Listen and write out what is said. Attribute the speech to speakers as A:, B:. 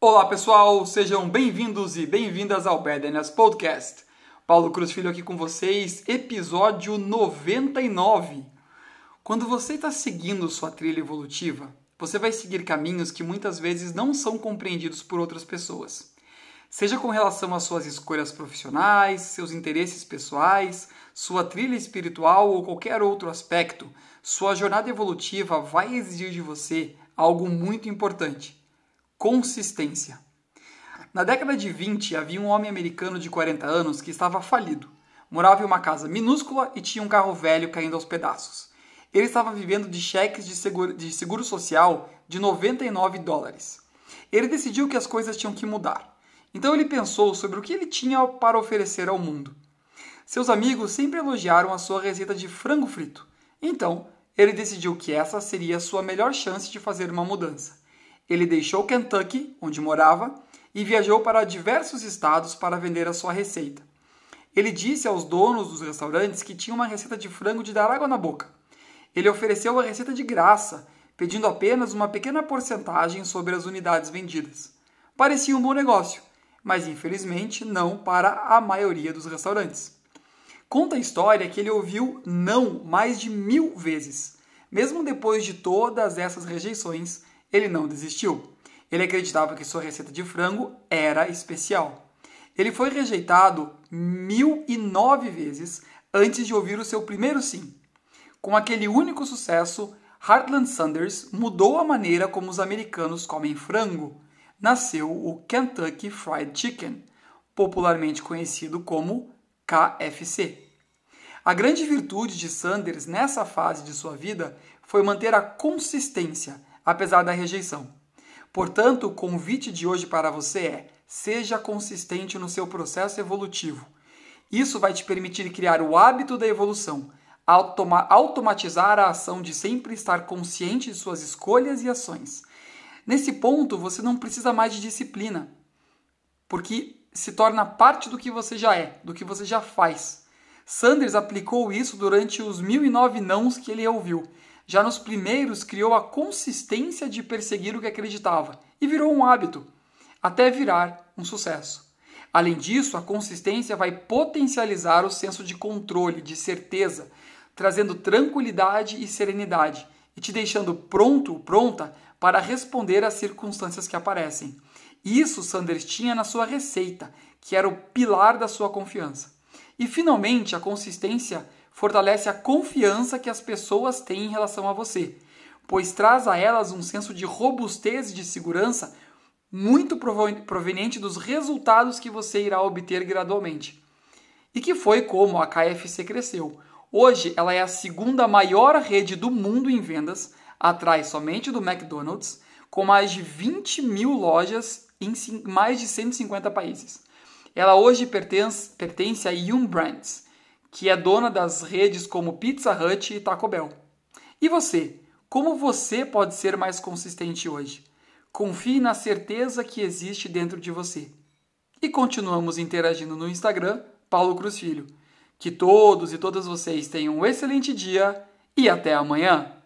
A: Olá pessoal, sejam bem-vindos e bem-vindas ao Badness Podcast. Paulo Cruz Filho aqui com vocês, episódio 99. Quando você está seguindo sua trilha evolutiva, você vai seguir caminhos que muitas vezes não são compreendidos por outras pessoas. Seja com relação às suas escolhas profissionais, seus interesses pessoais, sua trilha espiritual ou qualquer outro aspecto, sua jornada evolutiva vai exigir de você algo muito importante: consistência. Na década de 20, havia um homem americano de 40 anos que estava falido. Morava em uma casa minúscula e tinha um carro velho caindo aos pedaços. Ele estava vivendo de cheques de seguro, de seguro social de 99 dólares. Ele decidiu que as coisas tinham que mudar. Então ele pensou sobre o que ele tinha para oferecer ao mundo. Seus amigos sempre elogiaram a sua receita de frango frito. Então, ele decidiu que essa seria a sua melhor chance de fazer uma mudança. Ele deixou Kentucky, onde morava, e viajou para diversos estados para vender a sua receita. Ele disse aos donos dos restaurantes que tinha uma receita de frango de dar água na boca. Ele ofereceu a receita de graça, pedindo apenas uma pequena porcentagem sobre as unidades vendidas. Parecia um bom negócio, mas infelizmente não para a maioria dos restaurantes. Conta a história que ele ouviu não mais de mil vezes. Mesmo depois de todas essas rejeições, ele não desistiu. Ele acreditava que sua receita de frango era especial. Ele foi rejeitado mil e nove vezes antes de ouvir o seu primeiro sim. Com aquele único sucesso, Heartland Sanders mudou a maneira como os americanos comem frango. Nasceu o Kentucky Fried Chicken, popularmente conhecido como KFC. A grande virtude de Sanders nessa fase de sua vida foi manter a consistência, apesar da rejeição. Portanto, o convite de hoje para você é: seja consistente no seu processo evolutivo. Isso vai te permitir criar o hábito da evolução, automa automatizar a ação de sempre estar consciente de suas escolhas e ações. Nesse ponto, você não precisa mais de disciplina, porque se torna parte do que você já é, do que você já faz. Sanders aplicou isso durante os mil e nove nãos que ele ouviu. Já nos primeiros, criou a consistência de perseguir o que acreditava e virou um hábito, até virar um sucesso. Além disso, a consistência vai potencializar o senso de controle, de certeza, trazendo tranquilidade e serenidade e te deixando pronto, pronta para responder às circunstâncias que aparecem. Isso Sanders tinha na sua receita, que era o pilar da sua confiança. E finalmente, a consistência fortalece a confiança que as pessoas têm em relação a você, pois traz a elas um senso de robustez e de segurança muito proveniente dos resultados que você irá obter gradualmente. E que foi como a KFC cresceu. Hoje ela é a segunda maior rede do mundo em vendas, atrás somente do McDonald's, com mais de 20 mil lojas em mais de 150 países. Ela hoje pertence, pertence a Yum Brands, que é dona das redes como Pizza Hut e Taco Bell. E você? Como você pode ser mais consistente hoje? Confie na certeza que existe dentro de você. E continuamos interagindo no Instagram, Paulo Cruz Filho. Que todos e todas vocês tenham um excelente dia e até amanhã!